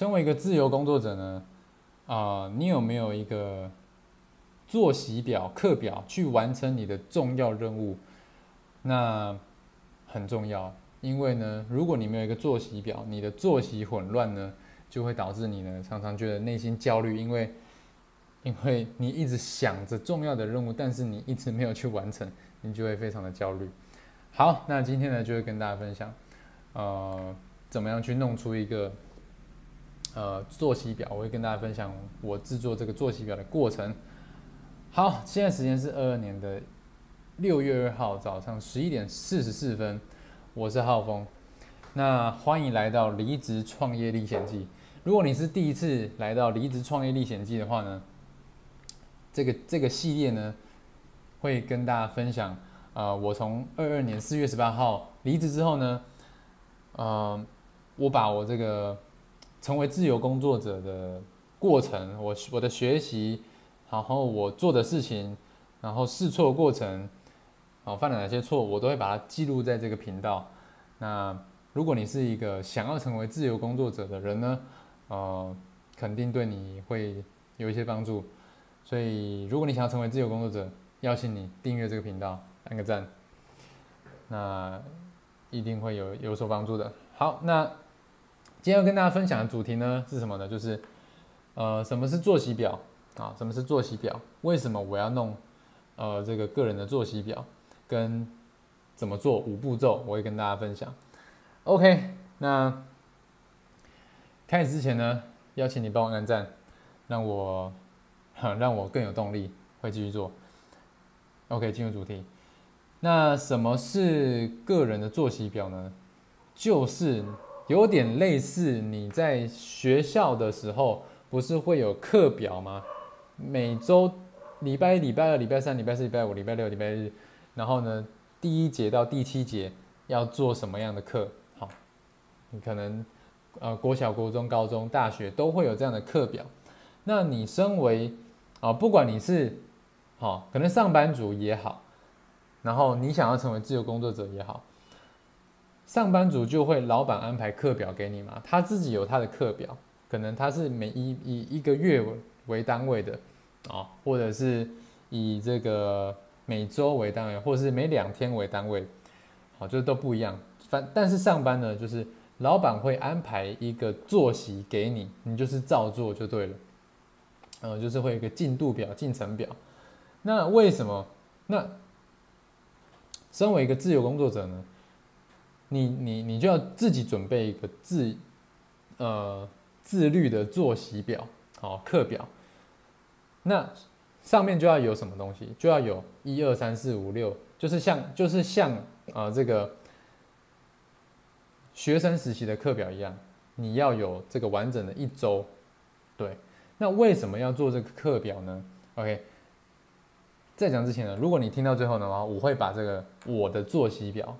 身为一个自由工作者呢，啊，你有没有一个作息表、课表去完成你的重要任务？那很重要，因为呢，如果你没有一个作息表，你的作息混乱呢，就会导致你呢常常觉得内心焦虑，因为因为你一直想着重要的任务，但是你一直没有去完成，你就会非常的焦虑。好，那今天呢就会跟大家分享，呃，怎么样去弄出一个呃作息表，我会跟大家分享我制作这个作息表的过程。好，现在时间是二二年的六月二号早上十一点四十四分，我是浩峰，那欢迎来到离职创业历险记。如果你是第一次来到离职创业历险记的话呢，这个这个系列呢会跟大家分享。呃，我从二二年四月十八号离职之后呢，呃，我把我这个成为自由工作者的过程，我我的学习，然后我做的事情，然后试错过程，啊，犯了哪些错，我都会把它记录在这个频道。那如果你是一个想要成为自由工作者的人呢，呃，肯定对你会有一些帮助。所以，如果你想要成为自由工作者，邀请你订阅这个频道。按个赞，那一定会有有所帮助的。好，那今天要跟大家分享的主题呢是什么呢？就是呃，什么是作息表啊？什么是作息表？为什么我要弄呃这个个人的作息表？跟怎么做五步骤，我会跟大家分享。OK，那开始之前呢，邀请你帮我按赞，让我让我更有动力，会继续做。OK，进入主题。那什么是个人的作息表呢？就是有点类似你在学校的时候，不是会有课表吗？每周礼拜一、礼拜二、礼拜三、礼拜四、礼拜五、礼拜六、礼拜日，然后呢，第一节到第七节要做什么样的课？好，你可能呃国小、国中、高中、大学都会有这样的课表。那你身为啊，不管你是好，可能上班族也好。然后你想要成为自由工作者也好，上班族就会老板安排课表给你嘛，他自己有他的课表，可能他是每一以一个月为单位的啊，或者是以这个每周为单位，或者是每两天为单位，好，就都不一样。反但是上班呢，就是老板会安排一个作息给你，你就是照做就对了，呃，就是会有一个进度表、进程表。那为什么？那身为一个自由工作者呢，你你你就要自己准备一个自呃自律的作息表，好课表。那上面就要有什么东西？就要有一二三四五六，就是像就是像啊这个学生实习的课表一样，你要有这个完整的一周。对，那为什么要做这个课表呢？OK。在讲之前呢，如果你听到最后的话，我会把这个我的作息表，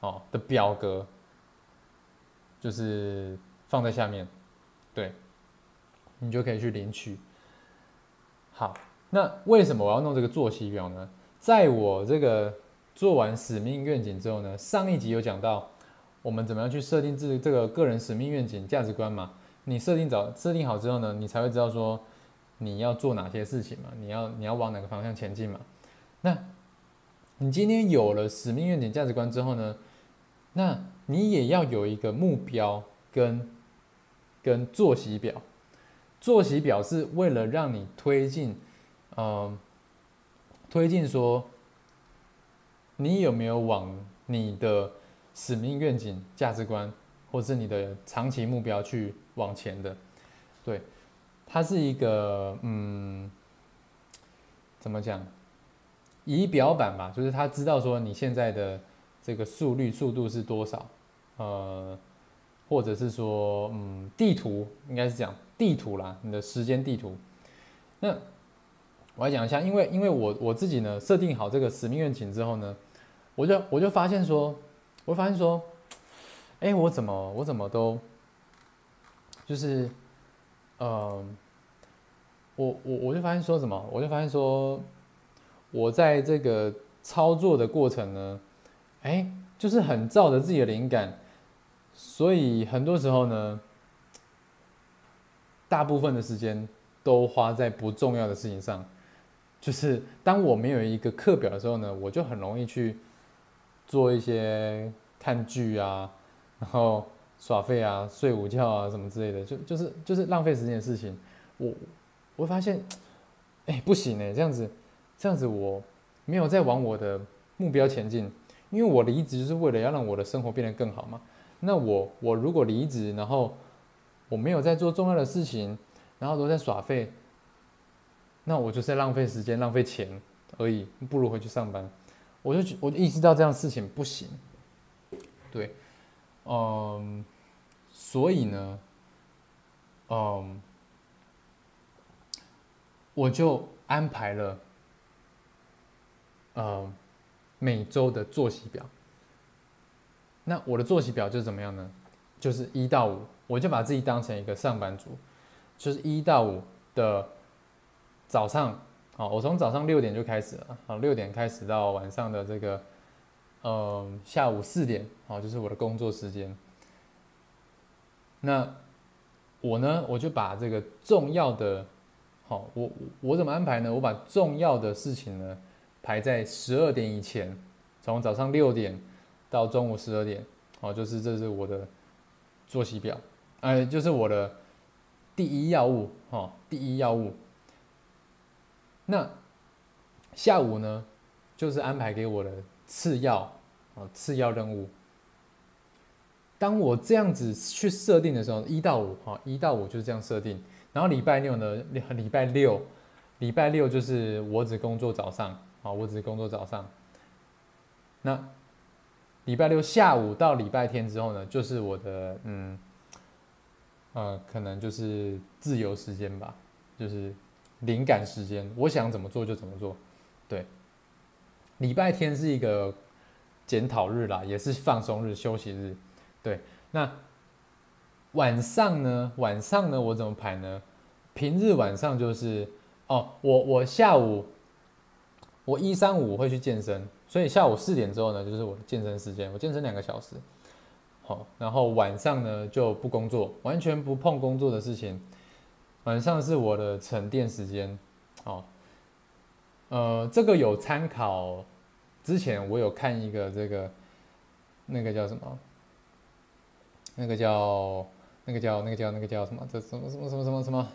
哦的表格，就是放在下面，对，你就可以去领取。好，那为什么我要弄这个作息表呢？在我这个做完使命愿景之后呢，上一集有讲到我们怎么样去设定自这个个人使命愿景价值观嘛？你设定早设定好之后呢，你才会知道说。你要做哪些事情嘛？你要你要往哪个方向前进嘛？那，你今天有了使命、愿景、价值观之后呢？那你也要有一个目标跟跟作息表。作息表是为了让你推进，嗯，推进说，你有没有往你的使命、愿景、价值观，或是你的长期目标去往前的？对。它是一个嗯，怎么讲？仪表板吧，就是他知道说你现在的这个速率速度是多少，呃，或者是说嗯，地图应该是讲地图啦，你的时间地图。那我来讲一下，因为因为我我自己呢设定好这个使命愿景之后呢，我就我就发现说，我发现说，哎，我怎么我怎么都就是。嗯，我我我就发现说什么，我就发现说，我在这个操作的过程呢，哎，就是很照着自己的灵感，所以很多时候呢，大部分的时间都花在不重要的事情上。就是当我没有一个课表的时候呢，我就很容易去做一些看剧啊，然后耍废啊、睡午觉啊什么之类的，就就是就是浪费时间的事情。我我会发现，哎，不行哎，这样子这样子我没有在往我的目标前进，因为我离职就是为了要让我的生活变得更好嘛。那我我如果离职，然后我没有在做重要的事情，然后都在耍废。那我就是在浪费时间、浪费钱而已，不如回去上班。我就我就意识到这样事情不行，对，嗯，所以呢，嗯，我就安排了，嗯，每周的作息表。那我的作息表就是怎么样呢？就是一到五，我就把自己当成一个上班族，就是一到五的。早上，好，我从早上六点就开始了，好，六点开始到晚上的这个，嗯，下午四点，好，就是我的工作时间。那我呢，我就把这个重要的，好，我我怎么安排呢？我把重要的事情呢排在十二点以前，从早上六点到中午十二点，哦，就是这是我的作息表，哎，就是我的第一要务，哦，第一要务。那下午呢，就是安排给我的次要哦次要任务。当我这样子去设定的时候，一到五哈一到五就是这样设定。然后礼拜六呢，礼拜六礼拜六就是我只工作早上啊，我只是工作早上。那礼拜六下午到礼拜天之后呢，就是我的嗯呃可能就是自由时间吧，就是。灵感时间，我想怎么做就怎么做。对，礼拜天是一个检讨日啦，也是放松日、休息日。对，那晚上呢？晚上呢？我怎么排呢？平日晚上就是哦，我我下午我一三五会去健身，所以下午四点之后呢，就是我的健身时间，我健身两个小时。好，然后晚上呢就不工作，完全不碰工作的事情。晚上是我的沉淀时间，哦，呃，这个有参考，之前我有看一个这个，那个叫什么？那个叫那个叫那个叫那个叫什么？这什么什么什么什么什么？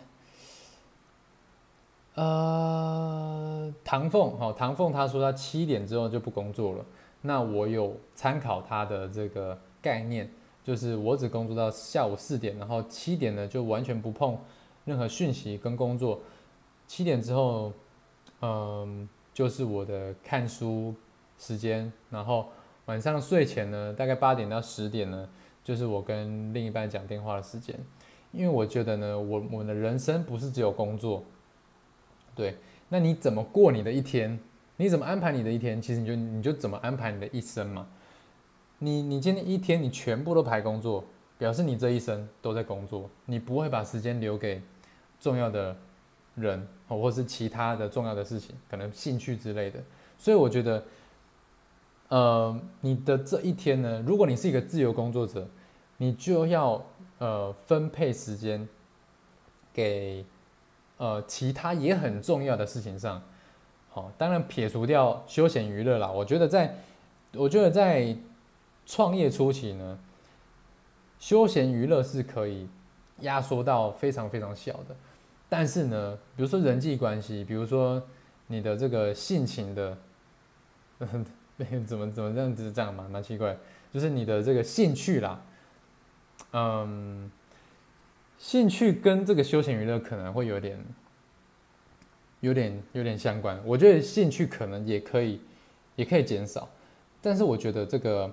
呃，唐凤，好，唐凤他说他七点之后就不工作了，那我有参考他的这个概念，就是我只工作到下午四点，然后七点呢就完全不碰。任何讯息跟工作，七点之后，嗯，就是我的看书时间。然后晚上睡前呢，大概八点到十点呢，就是我跟另一半讲电话的时间。因为我觉得呢，我我们的人生不是只有工作，对。那你怎么过你的一天？你怎么安排你的一天？其实你就你就怎么安排你的一生嘛。你你今天一天你全部都排工作，表示你这一生都在工作，你不会把时间留给。重要的人，或是其他的重要的事情，可能兴趣之类的。所以我觉得，呃，你的这一天呢，如果你是一个自由工作者，你就要呃分配时间给呃其他也很重要的事情上。好，当然撇除掉休闲娱乐啦。我觉得在，我觉得在创业初期呢，休闲娱乐是可以压缩到非常非常小的。但是呢，比如说人际关系，比如说你的这个性情的，怎么怎么这样子这样嘛，蛮奇怪。就是你的这个兴趣啦，嗯，兴趣跟这个休闲娱乐可能会有点、有点、有点相关。我觉得兴趣可能也可以，也可以减少。但是我觉得这个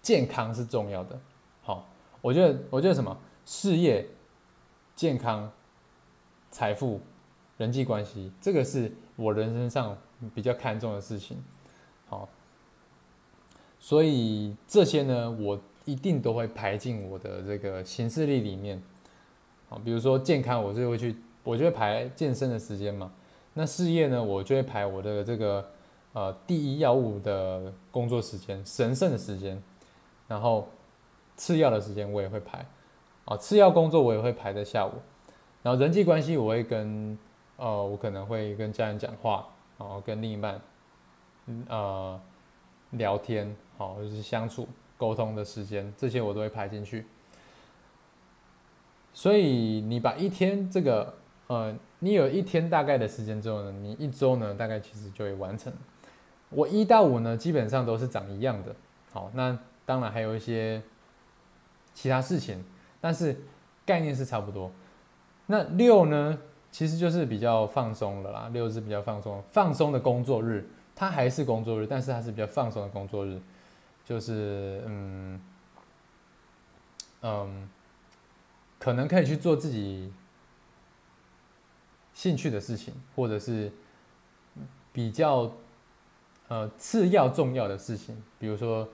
健康是重要的。好，我觉得，我觉得什么事业、健康。财富、人际关系，这个是我人生上比较看重的事情。好，所以这些呢，我一定都会排进我的这个行事历里面。好，比如说健康，我就会去，我就会排健身的时间嘛。那事业呢，我就会排我的这个呃第一要务的工作时间、神圣的时间。然后次要的时间我也会排。啊，次要工作我也会排在下午。然后人际关系我会跟呃，我可能会跟家人讲话，然后跟另一半，呃，聊天，好，就是相处沟通的时间，这些我都会排进去。所以你把一天这个，呃，你有一天大概的时间之后呢，你一周呢大概其实就会完成。我一到五呢基本上都是长一样的，好，那当然还有一些其他事情，但是概念是差不多。那六呢？其实就是比较放松了啦，六是比较放松，放松的工作日，它还是工作日，但是它是比较放松的工作日，就是嗯嗯，可能可以去做自己兴趣的事情，或者是比较呃次要重要的事情，比如说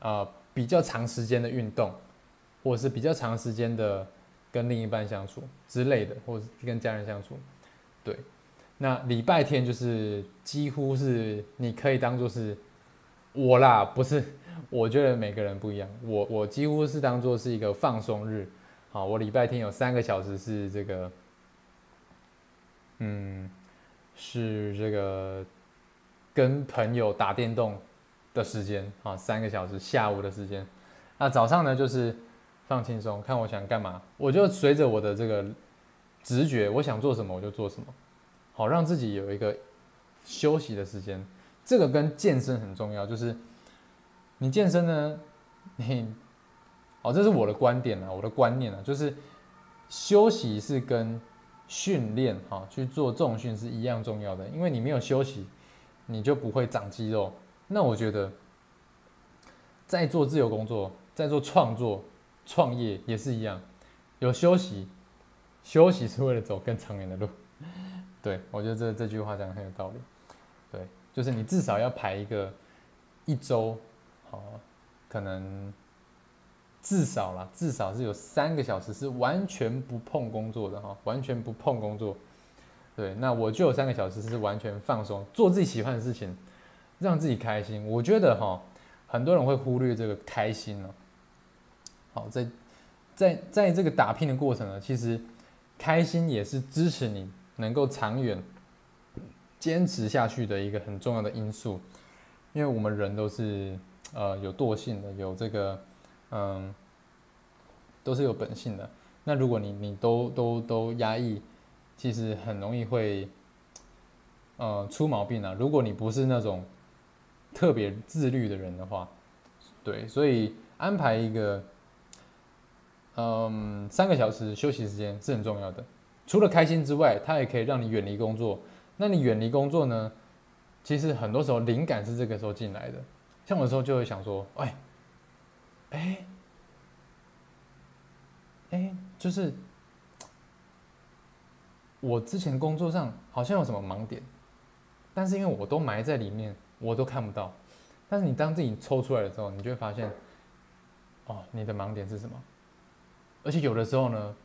啊比较长时间的运动，或者是比较长时间的。跟另一半相处之类的，或是跟家人相处，对。那礼拜天就是几乎是你可以当做是我啦，不是？我觉得每个人不一样。我我几乎是当做是一个放松日。好，我礼拜天有三个小时是这个，嗯，是这个跟朋友打电动的时间啊，三个小时下午的时间。那早上呢就是。放轻松，看我想干嘛，我就随着我的这个直觉，我想做什么我就做什么，好让自己有一个休息的时间。这个跟健身很重要，就是你健身呢，你哦，这是我的观点啊，我的观念啊，就是休息是跟训练哈去做重训是一样重要的，因为你没有休息，你就不会长肌肉。那我觉得在做自由工作，在做创作。创业也是一样，有休息，休息是为了走更长远的路。对我觉得这这句话讲的很有道理。对，就是你至少要排一个一周，好，可能至少啦，至少是有三个小时是完全不碰工作的哈，完全不碰工作。对，那我就有三个小时是完全放松，做自己喜欢的事情，让自己开心。我觉得哈，很多人会忽略这个开心呢。好，在在在这个打拼的过程呢，其实开心也是支持你能够长远坚持下去的一个很重要的因素。因为我们人都是呃有惰性的，有这个嗯都是有本性的。那如果你你都都都压抑，其实很容易会呃出毛病啊。如果你不是那种特别自律的人的话，对，所以安排一个。嗯，三个小时休息时间是很重要的。除了开心之外，它也可以让你远离工作。那你远离工作呢？其实很多时候灵感是这个时候进来的。像我有时候就会想说，哎，哎，哎，就是我之前工作上好像有什么盲点，但是因为我都埋在里面，我都看不到。但是你当自己抽出来的时候，你就会发现，哦，你的盲点是什么？而且有的时候呢，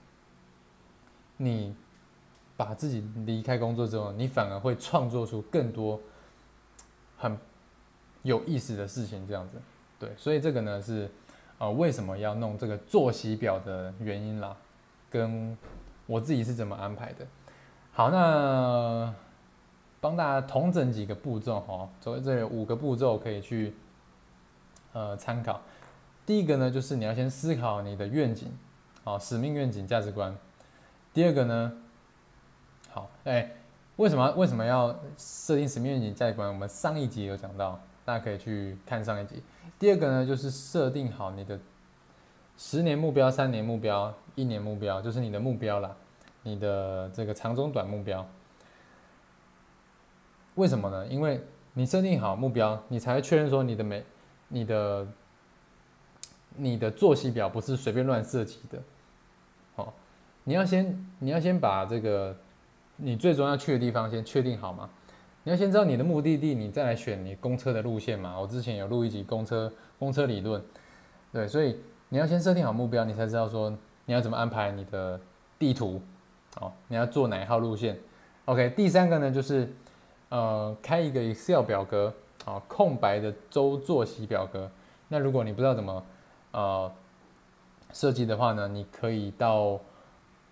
你把自己离开工作之后，你反而会创作出更多很有意思的事情，这样子。对，所以这个呢是呃为什么要弄这个作息表的原因啦，跟我自己是怎么安排的。好，那帮大家统整几个步骤哈，所以这五个步骤可以去呃参考。第一个呢，就是你要先思考你的愿景。好，使命、愿景、价值观。第二个呢，好，哎，为什么为什么要设定使命、愿景、价值观？我们上一集有讲到，大家可以去看上一集。第二个呢，就是设定好你的十年目标、三年目标、一年目标，就是你的目标啦，你的这个长中短目标。为什么呢？因为你设定好目标，你才会确认说你的每你的你的作息表不是随便乱设计的哦。你要先，你要先把这个你最终要去的地方先确定好嘛？你要先知道你的目的地，你再来选你公车的路线嘛。我之前有录一集公车公车理论，对，所以你要先设定好目标，你才知道说你要怎么安排你的地图，哦，你要做哪一号路线？OK，第三个呢就是呃开一个 Excel 表格，啊，空白的周作息表格。那如果你不知道怎么呃设计的话呢，你可以到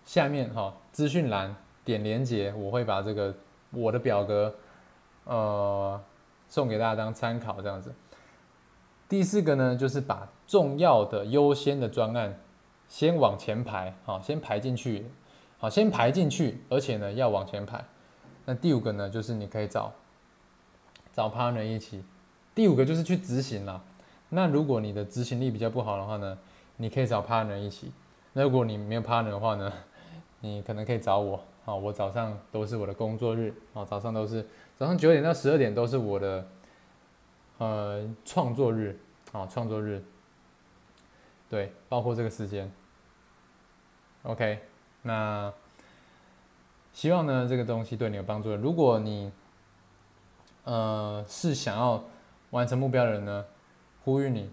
下面哈资讯栏点连接，我会把这个我的表格呃送给大家当参考，这样子。第四个呢，就是把重要的、优先的专案先往前排，好，先排进去，好，先排进去，而且呢要往前排。那第五个呢，就是你可以找找 partner 一起。第五个就是去执行了。那如果你的执行力比较不好的话呢，你可以找 partner 一起。那如果你没有 partner 的话呢，你可能可以找我。好，我早上都是我的工作日，好，早上都是早上九点到十二点都是我的呃创作日，啊，创作日。对，包括这个时间。OK，那。希望呢，这个东西对你有帮助。如果你，呃，是想要完成目标的人呢，呼吁你，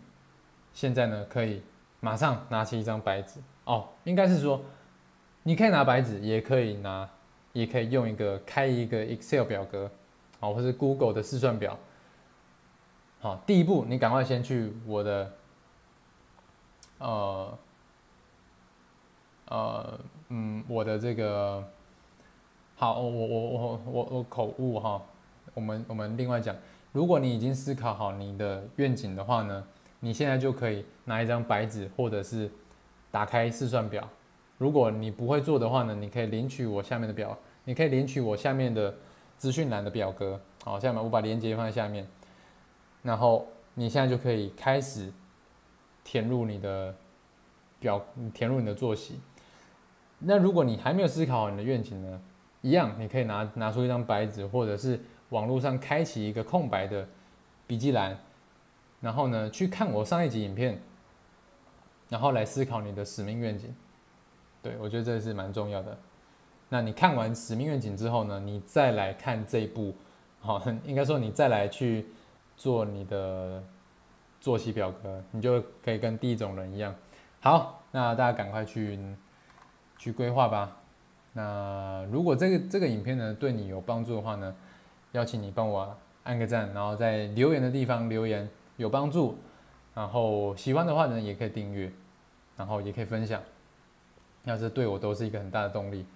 现在呢可以马上拿起一张白纸哦，应该是说，你可以拿白纸，也可以拿，也可以用一个开一个 Excel 表格，好，或是 Google 的试算表。好，第一步，你赶快先去我的，呃，呃，嗯，我的这个。好，我我我我我口误哈，我们我们另外讲，如果你已经思考好你的愿景的话呢，你现在就可以拿一张白纸，或者是打开试算表。如果你不会做的话呢，你可以领取我下面的表，你可以领取我下面的资讯栏的表格。好，下面我把链接放在下面，然后你现在就可以开始填入你的表，填入你的作息。那如果你还没有思考好你的愿景呢？一样，你可以拿拿出一张白纸，或者是网络上开启一个空白的笔记栏，然后呢，去看我上一集影片，然后来思考你的使命愿景。对我觉得这是蛮重要的。那你看完使命愿景之后呢，你再来看这一部，好，应该说你再来去做你的作息表格，你就可以跟第一种人一样。好，那大家赶快去去规划吧。那如果这个这个影片呢对你有帮助的话呢，邀请你帮我按个赞，然后在留言的地方留言有帮助，然后喜欢的话呢也可以订阅，然后也可以分享，那这对我都是一个很大的动力。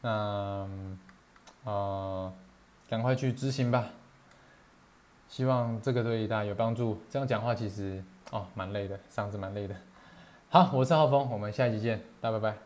那呃，赶快去执行吧，希望这个对大家有帮助。这样讲话其实哦蛮累的，嗓子蛮累的。好，我是浩峰，我们下期见，大家拜拜。